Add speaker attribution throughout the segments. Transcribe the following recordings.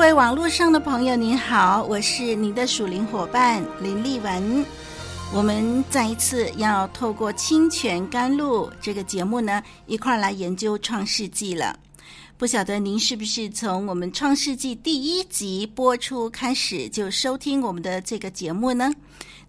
Speaker 1: 各位网络上的朋友，您好，我是您的属灵伙伴林丽文。我们再一次要透过《清泉甘露》这个节目呢，一块来研究创世纪了。不晓得您是不是从我们《创世纪》第一集播出开始就收听我们的这个节目呢？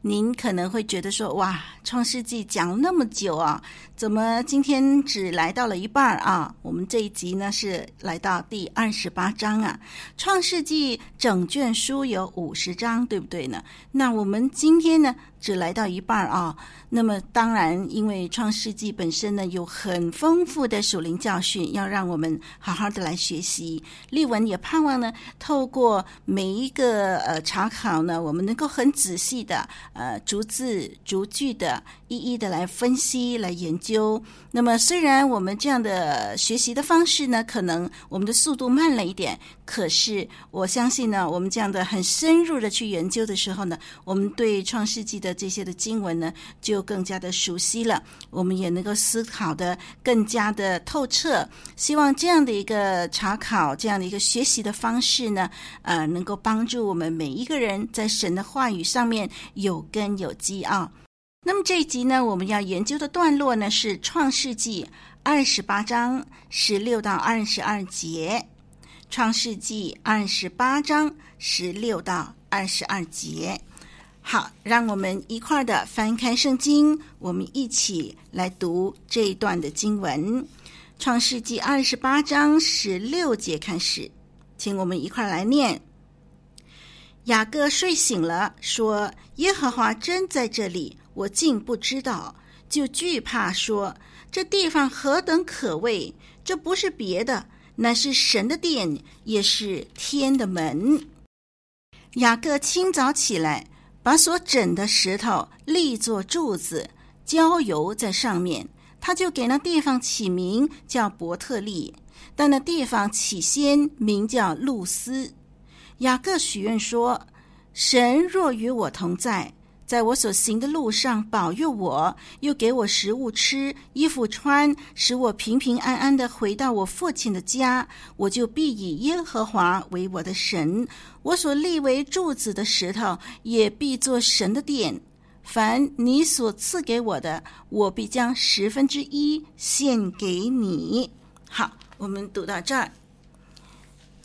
Speaker 1: 您可能会觉得说：“哇，《创世纪》讲了那么久啊，怎么今天只来到了一半啊？”我们这一集呢是来到第二十八章啊，《创世纪》整卷书有五十章，对不对呢？那我们今天呢？只来到一半啊，那么当然，因为《创世纪》本身呢有很丰富的属灵教训，要让我们好好的来学习。丽文也盼望呢，透过每一个呃查考呢，我们能够很仔细的呃逐字逐句的一一的来分析、来研究。那么虽然我们这样的学习的方式呢，可能我们的速度慢了一点，可是我相信呢，我们这样的很深入的去研究的时候呢，我们对《创世纪》的这些的经文呢，就更加的熟悉了，我们也能够思考的更加的透彻。希望这样的一个查考，这样的一个学习的方式呢，呃，能够帮助我们每一个人在神的话语上面有根有基啊。那么这一集呢，我们要研究的段落呢是《创世纪》二十八章十六到二十二节，《创世纪》二十八章十六到二十二节。好，让我们一块儿的翻开圣经，我们一起来读这一段的经文，《创世纪》二十八章十六节开始，请我们一块儿来念。雅各睡醒了，说：“耶和华真在这里，我竟不知道，就惧怕，说：这地方何等可畏！这不是别的，乃是神的殿，也是天的门。”雅各清早起来。把所枕的石头立作柱子，浇油在上面，他就给那地方起名叫伯特利。但那地方起先名叫路斯。雅各许愿说：“神若与我同在，在我所行的路上保佑我，又给我食物吃、衣服穿，使我平平安安的回到我父亲的家，我就必以耶和华为我的神。”我所立为柱子的石头，也必作神的殿。凡你所赐给我的，我必将十分之一献给你。好，我们读到这儿。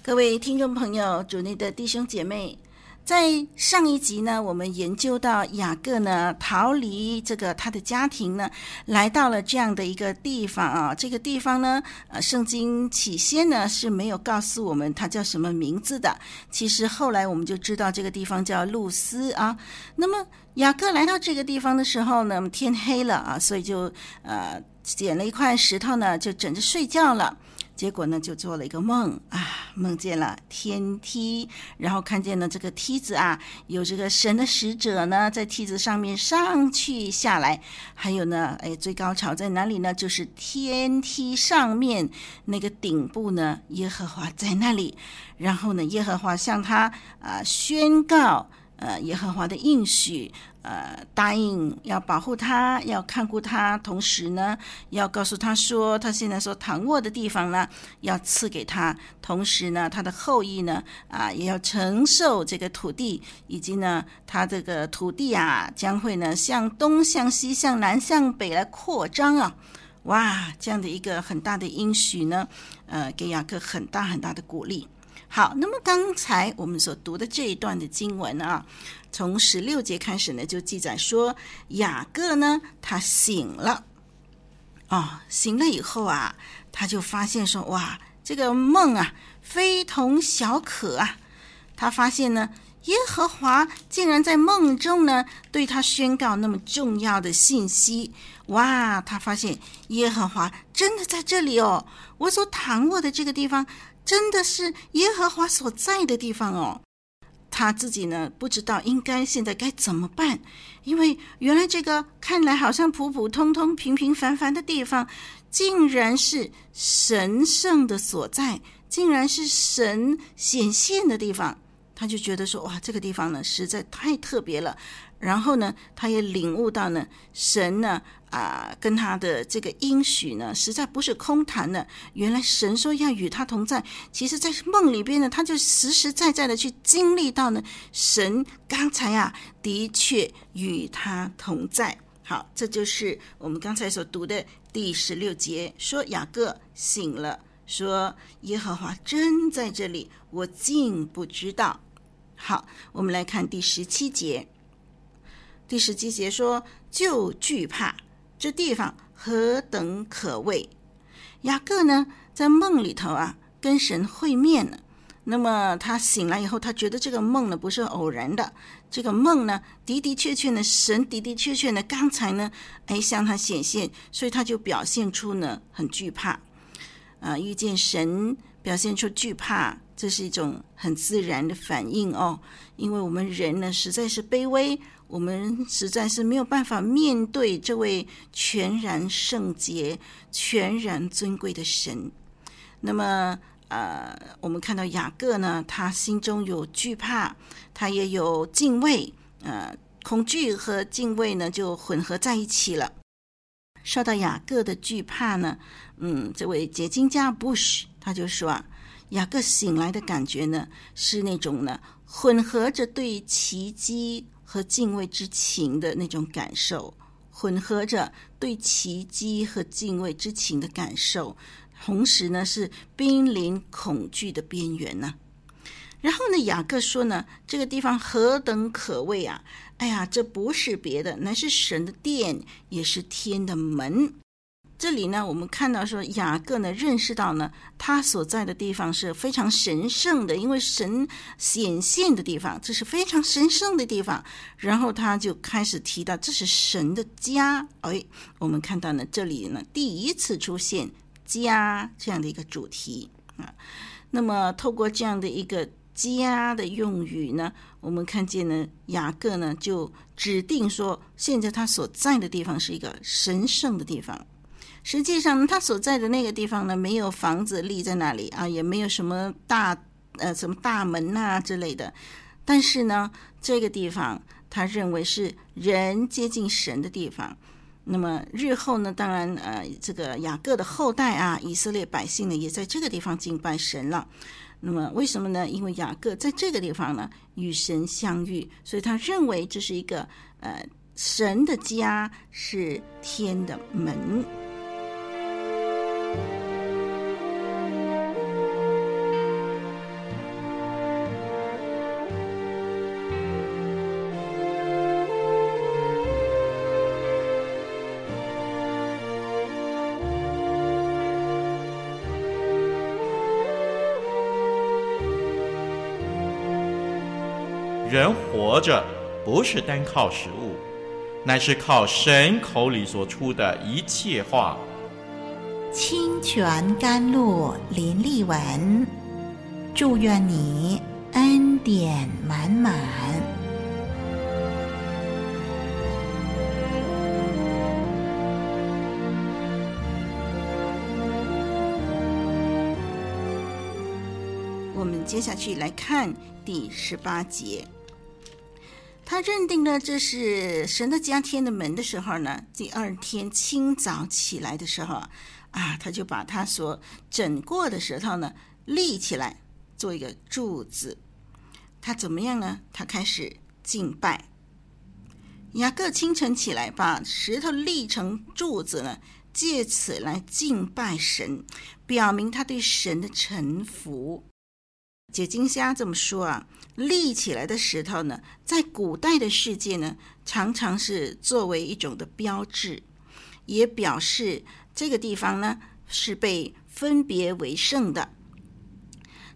Speaker 1: 各位听众朋友，主内的弟兄姐妹。在上一集呢，我们研究到雅各呢逃离这个他的家庭呢，来到了这样的一个地方啊。这个地方呢，呃，圣经起先呢是没有告诉我们他叫什么名字的。其实后来我们就知道这个地方叫路斯啊。那么雅各来到这个地方的时候呢，天黑了啊，所以就呃捡了一块石头呢，就枕着睡觉了。结果呢，就做了一个梦啊，梦见了天梯，然后看见了这个梯子啊，有这个神的使者呢，在梯子上面上去下来，还有呢，哎，最高潮在哪里呢？就是天梯上面那个顶部呢，耶和华在那里，然后呢，耶和华向他啊宣告，呃，耶和华的应许。呃，答应要保护他，要看顾他，同时呢，要告诉他说，他现在所躺卧的地方呢，要赐给他，同时呢，他的后裔呢，啊，也要承受这个土地，以及呢，他这个土地啊，将会呢，向东、向西、向南、向北来扩张啊！哇，这样的一个很大的应许呢，呃，给雅各很大很大的鼓励。好，那么刚才我们所读的这一段的经文啊。从十六节开始呢，就记载说雅各呢，他醒了，哦，醒了以后啊，他就发现说，哇，这个梦啊，非同小可啊。他发现呢，耶和华竟然在梦中呢，对他宣告那么重要的信息。哇，他发现耶和华真的在这里哦！我所躺卧的这个地方，真的是耶和华所在的地方哦。他自己呢，不知道应该现在该怎么办，因为原来这个看来好像普普通通、平平凡凡的地方，竟然是神圣的所在，竟然是神显现的地方。他就觉得说：“哇，这个地方呢，实在太特别了。”然后呢，他也领悟到呢，神呢，啊、跟他的这个应许呢，实在不是空谈的。原来神说要与他同在，其实，在梦里边呢，他就实实在在的去经历到呢，神刚才啊，的确与他同在。好，这就是我们刚才所读的第十六节，说雅各醒了，说耶和华真在这里，我竟不知道。好，我们来看第十七节。第十七节说：“就惧怕这地方何等可畏。”雅各呢，在梦里头啊，跟神会面了。那么他醒来以后，他觉得这个梦呢不是偶然的，这个梦呢的的确确呢，神的的确确呢，刚才呢，哎向他显现，所以他就表现出呢很惧怕。啊，遇见神，表现出惧怕，这是一种很自然的反应哦，因为我们人呢实在是卑微。我们实在是没有办法面对这位全然圣洁、全然尊贵的神。那么，呃，我们看到雅各呢，他心中有惧怕，他也有敬畏，呃，恐惧和敬畏呢就混合在一起了。说到雅各的惧怕呢，嗯，这位解经家 Bush 他就说啊，雅各醒来的感觉呢是那种呢混合着对奇迹。和敬畏之情的那种感受，混合着对奇迹和敬畏之情的感受，同时呢是濒临恐惧的边缘呢。然后呢，雅各说呢，这个地方何等可畏啊！哎呀，这不是别的，乃是神的殿，也是天的门。这里呢，我们看到说雅各呢认识到呢，他所在的地方是非常神圣的，因为神显现的地方，这是非常神圣的地方。然后他就开始提到这是神的家。哎，我们看到呢，这里呢第一次出现家这样的一个主题啊。那么透过这样的一个家的用语呢，我们看见呢雅各呢就指定说，现在他所在的地方是一个神圣的地方。实际上，他所在的那个地方呢，没有房子立在那里啊，也没有什么大呃什么大门呐、之类的。但是呢，这个地方他认为是人接近神的地方。那么日后呢，当然呃，这个雅各的后代啊，以色列百姓呢，也在这个地方敬拜神了。那么为什么呢？因为雅各在这个地方呢，与神相遇，所以他认为这是一个呃神的家，是天的
Speaker 2: 门。活着不是单靠食物，乃是靠神口里所出的一切话。
Speaker 3: 清泉甘露林丽文，祝愿你恩典满满。
Speaker 1: 我们接下去来看第十八节。他认定了这是神的家，天的门的时候呢，第二天清早起来的时候啊，他就把他所整过的石头呢立起来，做一个柱子。他怎么样呢？他开始敬拜。雅各清晨起来，把石头立成柱子呢，借此来敬拜神，表明他对神的臣服。解金虾这么说啊，立起来的石头呢，在古代的世界呢，常常是作为一种的标志，也表示这个地方呢是被分别为圣的。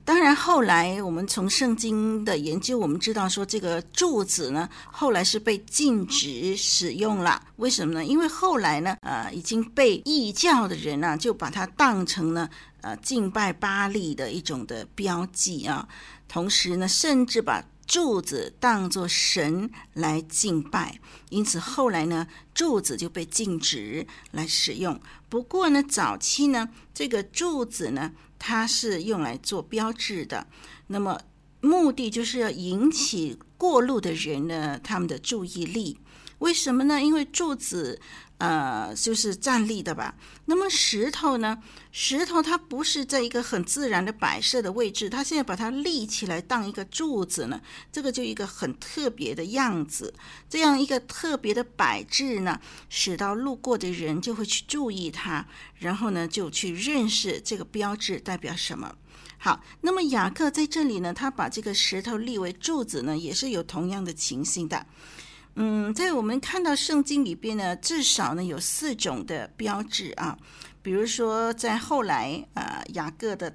Speaker 1: 当然，后来我们从圣经的研究，我们知道说这个柱子呢，后来是被禁止使用了。为什么呢？因为后来呢，呃，已经被异教的人呢、就把它当成了呃敬拜巴力的一种的标记啊。同时呢，甚至把柱子当作神来敬拜，因此后来呢，柱子就被禁止来使用。不过呢，早期呢，这个柱子呢。它是用来做标志的，那么目的就是要引起过路的人呢，他们的注意力。为什么呢？因为柱子，呃，就是站立的吧。那么石头呢？石头它不是在一个很自然的摆设的位置，它现在把它立起来当一个柱子呢，这个就一个很特别的样子。这样一个特别的摆置呢，使到路过的人就会去注意它，然后呢，就去认识这个标志代表什么。好，那么雅各在这里呢，他把这个石头立为柱子呢，也是有同样的情形的。嗯，在我们看到圣经里边呢，至少呢有四种的标志啊，比如说在后来啊，雅各的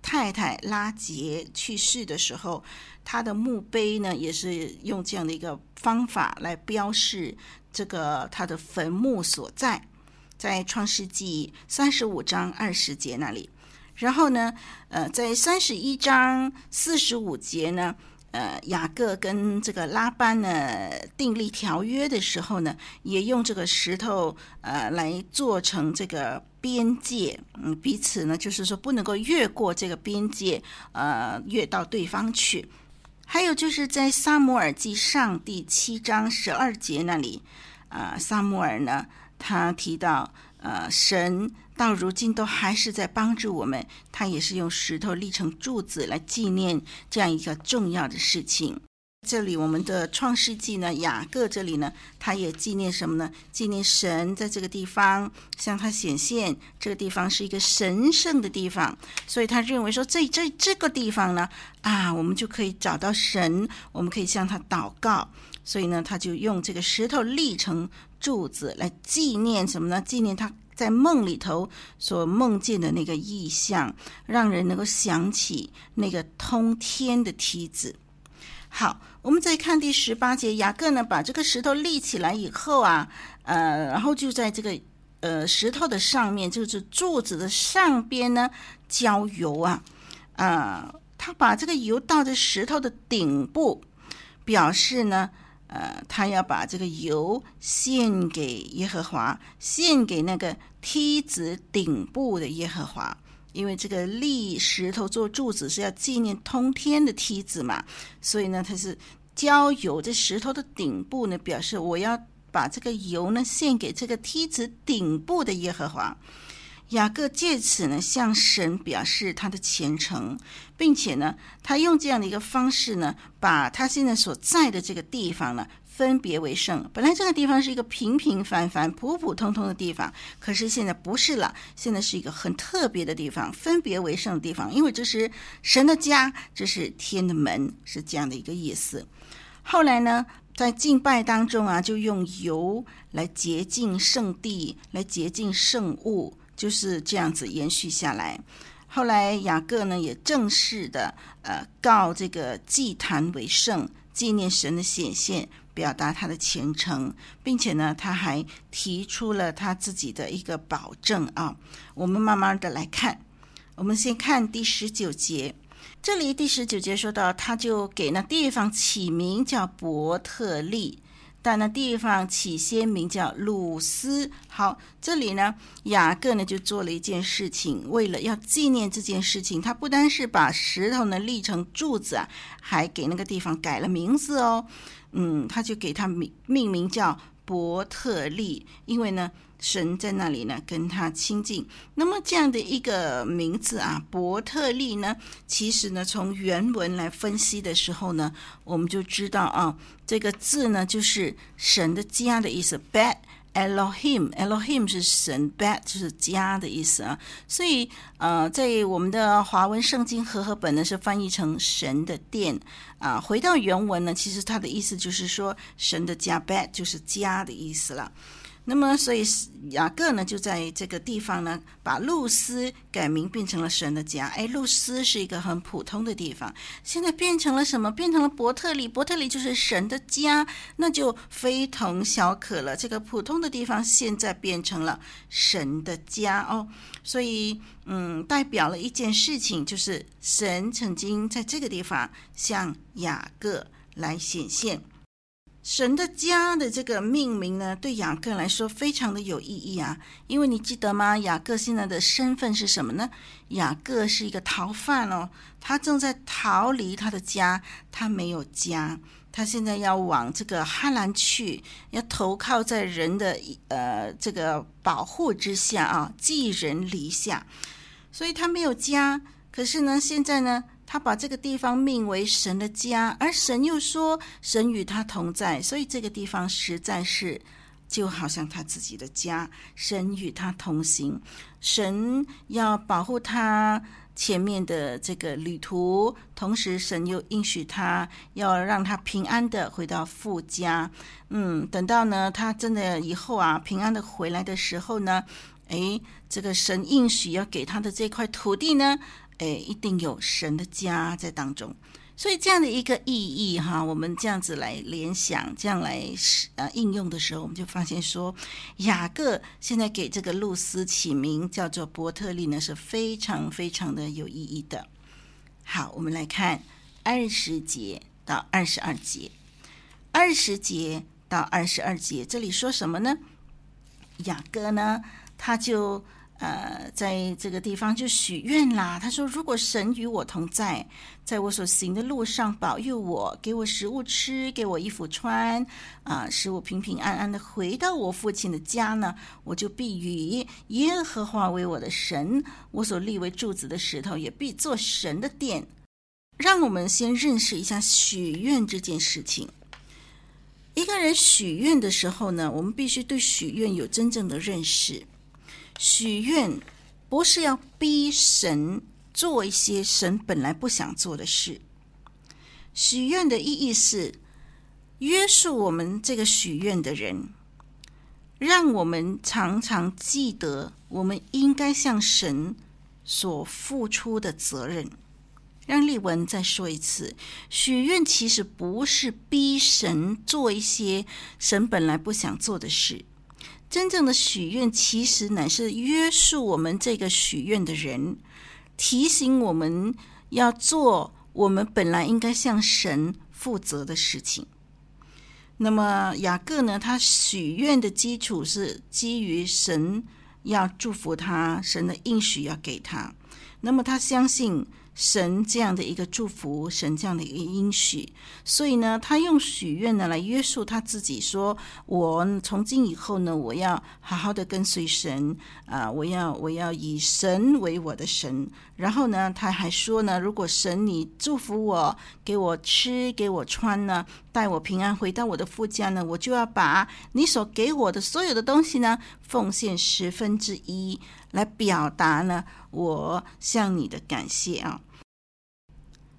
Speaker 1: 太太拉结去世的时候，他的墓碑呢也是用这样的一个方法来标示这个他的坟墓所在，在创世纪三十五章二十节那里，然后呢，呃，在三十一章四十五节呢。呃，雅各跟这个拉班呢订立条约的时候呢，也用这个石头呃来做成这个边界，嗯，彼此呢就是说不能够越过这个边界，呃，越到对方去。还有就是在撒母耳记上第七章十二节那里，啊、呃，撒母耳呢他提到，呃，神。到如今都还是在帮助我们，他也是用石头立成柱子来纪念这样一个重要的事情。这里我们的创世纪呢，雅各这里呢，他也纪念什么呢？纪念神在这个地方向他显现，这个地方是一个神圣的地方，所以他认为说，这这这个地方呢，啊，我们就可以找到神，我们可以向他祷告，所以呢，他就用这个石头立成柱子来纪念什么呢？纪念他。在梦里头所梦见的那个异象，让人能够想起那个通天的梯子。好，我们再看第十八节，雅各呢把这个石头立起来以后啊，呃，然后就在这个呃石头的上面，就是柱子的上边呢浇油啊，啊、他把这个油倒在石头的顶部，表示呢。呃，他要把这个油献给耶和华，献给那个梯子顶部的耶和华，因为这个立石头做柱子是要纪念通天的梯子嘛，所以呢，他是浇油这石头的顶部呢，表示我要把这个油呢献给这个梯子顶部的耶和华。雅各借此呢向神表示他的虔诚，并且呢，他用这样的一个方式呢，把他现在所在的这个地方呢分别为圣。本来这个地方是一个平平凡凡、普普通通的地方，可是现在不是了，现在是一个很特别的地方，分别为圣的地方，因为这是神的家，这是天的门，是这样的一个意思。后来呢，在敬拜当中啊，就用油来洁净圣地，来洁净圣物。就是这样子延续下来。后来雅各呢也正式的呃告这个祭坛为圣，纪念神的显现，表达他的虔诚，并且呢他还提出了他自己的一个保证啊。我们慢慢的来看，我们先看第十九节，这里第十九节说到，他就给那地方起名叫伯特利。但那地方起先名叫鲁斯。好，这里呢，雅各呢就做了一件事情，为了要纪念这件事情，他不单是把石头呢立成柱子，还给那个地方改了名字哦。嗯，他就给他命命名叫伯特利，因为呢。神在那里呢，跟他亲近。那么这样的一个名字啊，伯特利呢，其实呢，从原文来分析的时候呢，我们就知道啊，这个字呢，就是神的家的意思。Bet Elohim，Elohim 是神，Bet 就是家的意思啊。所以呃，在我们的华文圣经和合本呢，是翻译成神的殿啊。回到原文呢，其实它的意思就是说，神的家，Bet 就是家的意思了。那么，所以雅各呢，就在这个地方呢，把露丝改名变成了神的家。哎，露丝是一个很普通的地方，现在变成了什么？变成了伯特利。伯特利就是神的家，那就非同小可了。这个普通的地方现在变成了神的家哦，所以嗯，代表了一件事情，就是神曾经在这个地方向雅各来显现。神的家的这个命名呢，对雅各来说非常的有意义啊，因为你记得吗？雅各现在的身份是什么呢？雅各是一个逃犯哦，他正在逃离他的家，他没有家，他现在要往这个哈兰去，要投靠在人的呃这个保护之下啊，寄人篱下，所以他没有家。可是呢，现在呢？他把这个地方命为神的家，而神又说神与他同在，所以这个地方实在是就好像他自己的家。神与他同行，神要保护他前面的这个旅途，同时神又应许他要让他平安的回到父家。嗯，等到呢他真的以后啊平安的回来的时候呢，诶，这个神应许要给他的这块土地呢。哎，一定有神的家在当中，所以这样的一个意义哈，我们这样子来联想，这样来呃应用的时候，我们就发现说，雅各现在给这个露丝起名叫做伯特利呢，是非常非常的有意义的。好，我们来看二十节到二十二节，二十节到二十二节，这里说什么呢？雅各呢，他就。呃，在这个地方就许愿啦。他说：“如果神与我同在，在我所行的路上保佑我，给我食物吃，给我衣服穿，啊、使我平平安安的回到我父亲的家呢，我就必以耶和华为我的神，我所立为柱子的石头也必做神的殿。”让我们先认识一下许愿这件事情。一个人许愿的时候呢，我们必须对许愿有真正的认识。许愿不是要逼神做一些神本来不想做的事。许愿的意义是约束我们这个许愿的人，让我们常常记得我们应该向神所付出的责任。让丽文再说一次：许愿其实不是逼神做一些神本来不想做的事。真正的许愿，其实乃是约束我们这个许愿的人，提醒我们要做我们本来应该向神负责的事情。那么雅各呢？他许愿的基础是基于神要祝福他，神的应许要给他。那么他相信。神这样的一个祝福，神这样的一个应许，所以呢，他用许愿呢来约束他自己，说：“我从今以后呢，我要好好的跟随神啊，我要我要以神为我的神。”然后呢，他还说呢：“如果神你祝福我，给我吃，给我穿呢，带我平安回到我的父家呢，我就要把你所给我的所有的东西呢，奉献十分之一，来表达呢我向你的感谢啊。”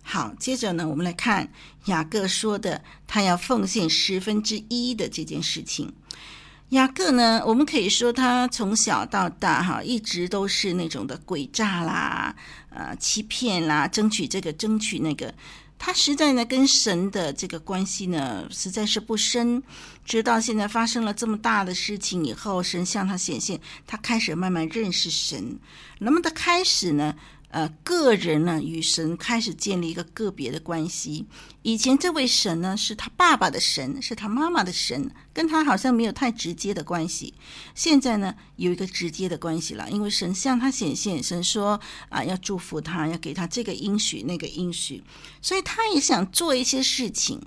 Speaker 1: 好，接着呢，我们来看雅各说的，他要奉献十分之一的这件事情。雅各呢，我们可以说他从小到大哈，一直都是那种的诡诈啦，呃，欺骗啦，争取这个，争取那个。他实在呢，跟神的这个关系呢，实在是不深。直到现在发生了这么大的事情以后，神向他显现，他开始慢慢认识神。那么他开始呢，呃，个人呢与神开始建立一个个别的关系。以前这位神呢是他爸爸的神，是他妈妈的神，跟他好像没有太直接的关系。现在呢有一个直接的关系了，因为神向他显现，神说啊要祝福他，要给他这个应许那个应许，所以他也想做一些事情，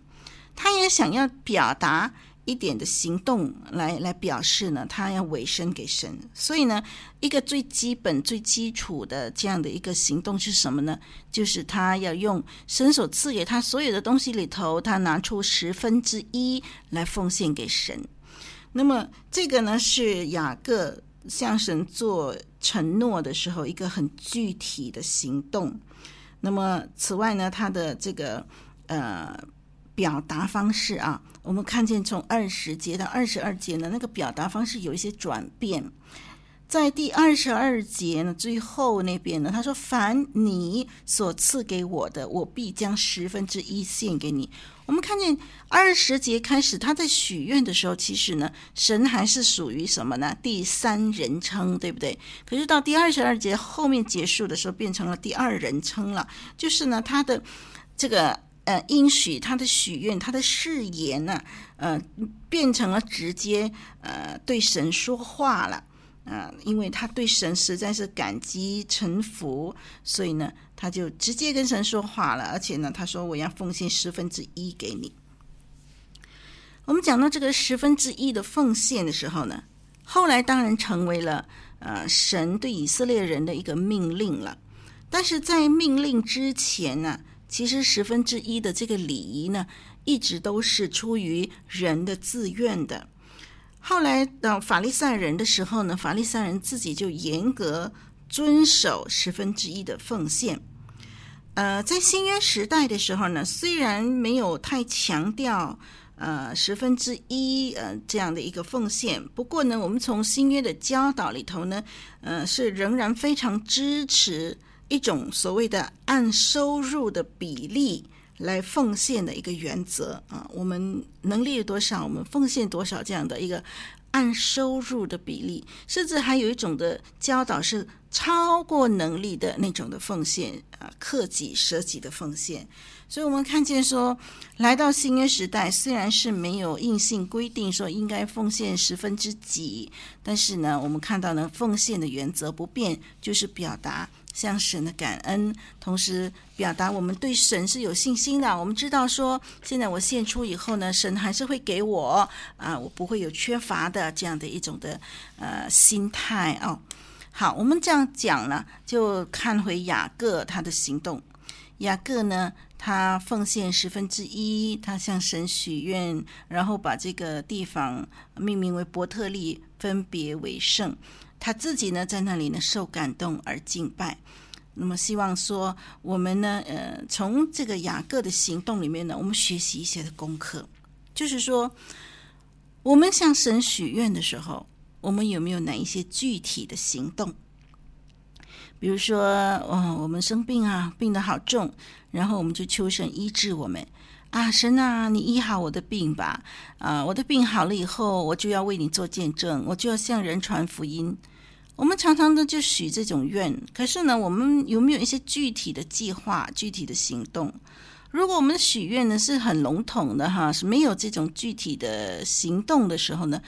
Speaker 1: 他也想要表达。一点的行动来来表示呢，他要委身给神。所以呢，一个最基本、最基础的这样的一个行动是什么呢？就是他要用神所赐给他所有的东西里头，他拿出十分之一来奉献给神。那么这个呢，是雅各向神做承诺的时候一个很具体的行动。那么此外呢，他的这个呃。表达方式啊，我们看见从二十节到二十二节呢，那个表达方式有一些转变。在第二十二节呢，最后那边呢，他说：“凡你所赐给我的，我必将十分之一献给你。”我们看见二十节开始，他在许愿的时候，其实呢，神还是属于什么呢？第三人称，对不对？可是到第二十二节后面结束的时候，变成了第二人称了，就是呢，他的这个呃应许，他的许愿，他的誓言呢，呃，变成了直接呃对神说话了。啊，因为他对神实在是感激臣服，所以呢，他就直接跟神说话了。而且呢，他说：“我要奉献十分之一给你。”我们讲到这个十分之一的奉献的时候呢，后来当然成为了呃神对以色列人的一个命令了。但是在命令之前呢，其实十分之一的这个礼仪呢，一直都是出于人的自愿的。后来到法利赛人的时候呢，法利赛人自己就严格遵守十分之一的奉献。呃，在新约时代的时候呢，虽然没有太强调呃十分之一呃这样的一个奉献，不过呢，我们从新约的教导里头呢，呃是仍然非常支持一种所谓的按收入的比例。来奉献的一个原则啊，我们能力有多少，我们奉献多少这样的一个按收入的比例，甚至还有一种的教导是超过能力的那种的奉献啊，克己舍己的奉献。所以，我们看见说，来到新约时代，虽然是没有硬性规定说应该奉献十分之几，但是呢，我们看到呢，奉献的原则不变，就是表达。向神的感恩，同时表达我们对神是有信心的。我们知道说，现在我献出以后呢，神还是会给我啊，我不会有缺乏的这样的一种的呃心态哦。好，我们这样讲呢，就看回雅各他的行动。雅各呢，他奉献十分之一，他向神许愿，然后把这个地方命名为伯特利，分别为圣。他自己呢，在那里呢受感动而敬拜。那么希望说，我们呢，呃，从这个雅各的行动里面呢，我们学习一些的功课，就是说，我们向神许愿的时候，我们有没有哪一些具体的行动？比如说，哦，我们生病啊，病得好重，然后我们就求神医治我们。啊，神啊，你医好我的病吧！啊，我的病好了以后，我就要为你做见证，我就要向人传福音。我们常常的就许这种愿，可是呢，我们有没有一些具体的计划、具体的行动？如果我们许愿呢是很笼统的哈，是没有这种具体的行动的时候呢，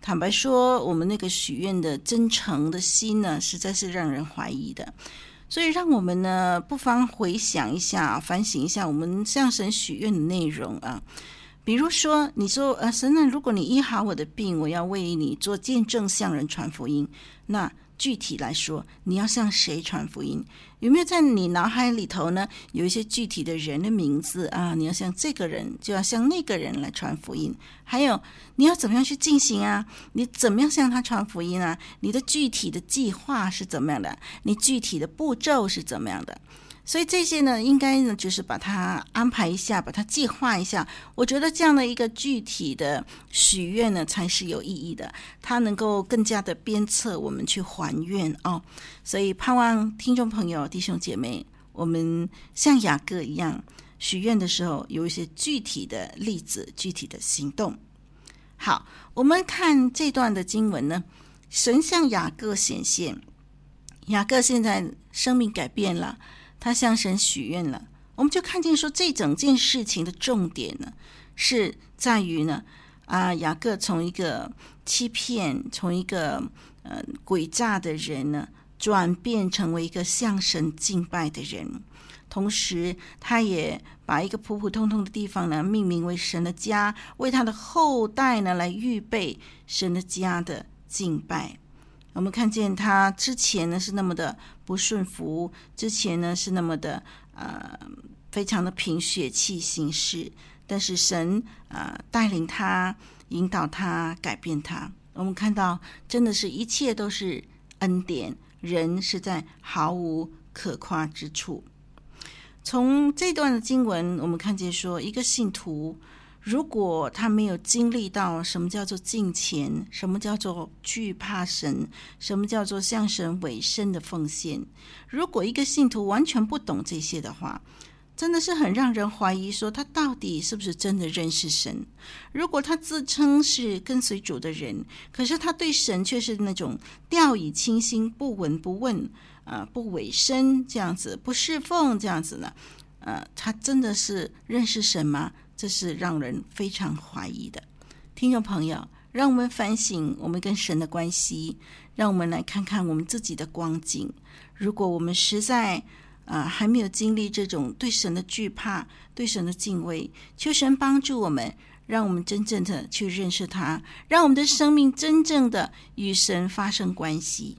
Speaker 1: 坦白说，我们那个许愿的真诚的心呢，实在是让人怀疑的。所以，让我们呢不妨回想一下，反省一下我们向神许愿的内容啊。比如说，你说，呃，神呢，如果你医好我的病，我要为你做见证，向人传福音。那具体来说，你要向谁传福音？有没有在你脑海里头呢？有一些具体的人的名字啊？你要向这个人，就要向那个人来传福音。还有，你要怎么样去进行啊？你怎么样向他传福音啊？你的具体的计划是怎么样的？你具体的步骤是怎么样的？所以这些呢，应该呢，就是把它安排一下，把它计划一下。我觉得这样的一个具体的许愿呢，才是有意义的。它能够更加的鞭策我们去还愿哦。所以盼望听众朋友、弟兄姐妹，我们像雅各一样许愿的时候，有一些具体的例子、具体的行动。好，我们看这段的经文呢，神向雅各显现，雅各现在生命改变了。他向神许愿了，我们就看见说，这整件事情的重点呢，是在于呢，啊，雅各从一个欺骗、从一个呃诡诈的人呢，转变成为一个向神敬拜的人，同时他也把一个普普通通的地方呢，命名为神的家，为他的后代呢来预备神的家的敬拜。我们看见他之前呢是那么的不顺服，之前呢是那么的呃非常的凭血气行事，但是神啊、呃、带领他、引导他、改变他。我们看到真的是一切都是恩典，人是在毫无可夸之处。从这段的经文，我们看见说，一个信徒如果他没有经历到什么叫做敬虔，什么叫做惧怕神，什么叫做向神委身的奉献，如果一个信徒完全不懂这些的话，真的是很让人怀疑，说他到底是不是真的认识神？如果他自称是跟随主的人，可是他对神却是那种掉以轻心、不闻不问、啊、呃、不委身这样子、不侍奉这样子呢？呃，他真的是认识神吗？这是让人非常怀疑的。听众朋友，让我们反省我们跟神的关系，让我们来看看我们自己的光景。如果我们实在啊，还没有经历这种对神的惧怕、对神的敬畏，求神帮助我们，让我们真正的去认识他，让我们的生命真正的与神发生关系。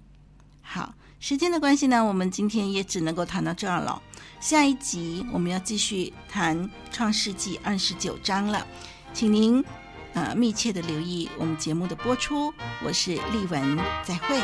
Speaker 1: 好，时间的关系呢，我们今天也只能够谈到这儿了。下一集我们要继续谈创世纪二十九章了，请您呃密切的留意我们节目的播出。我是丽文，再会。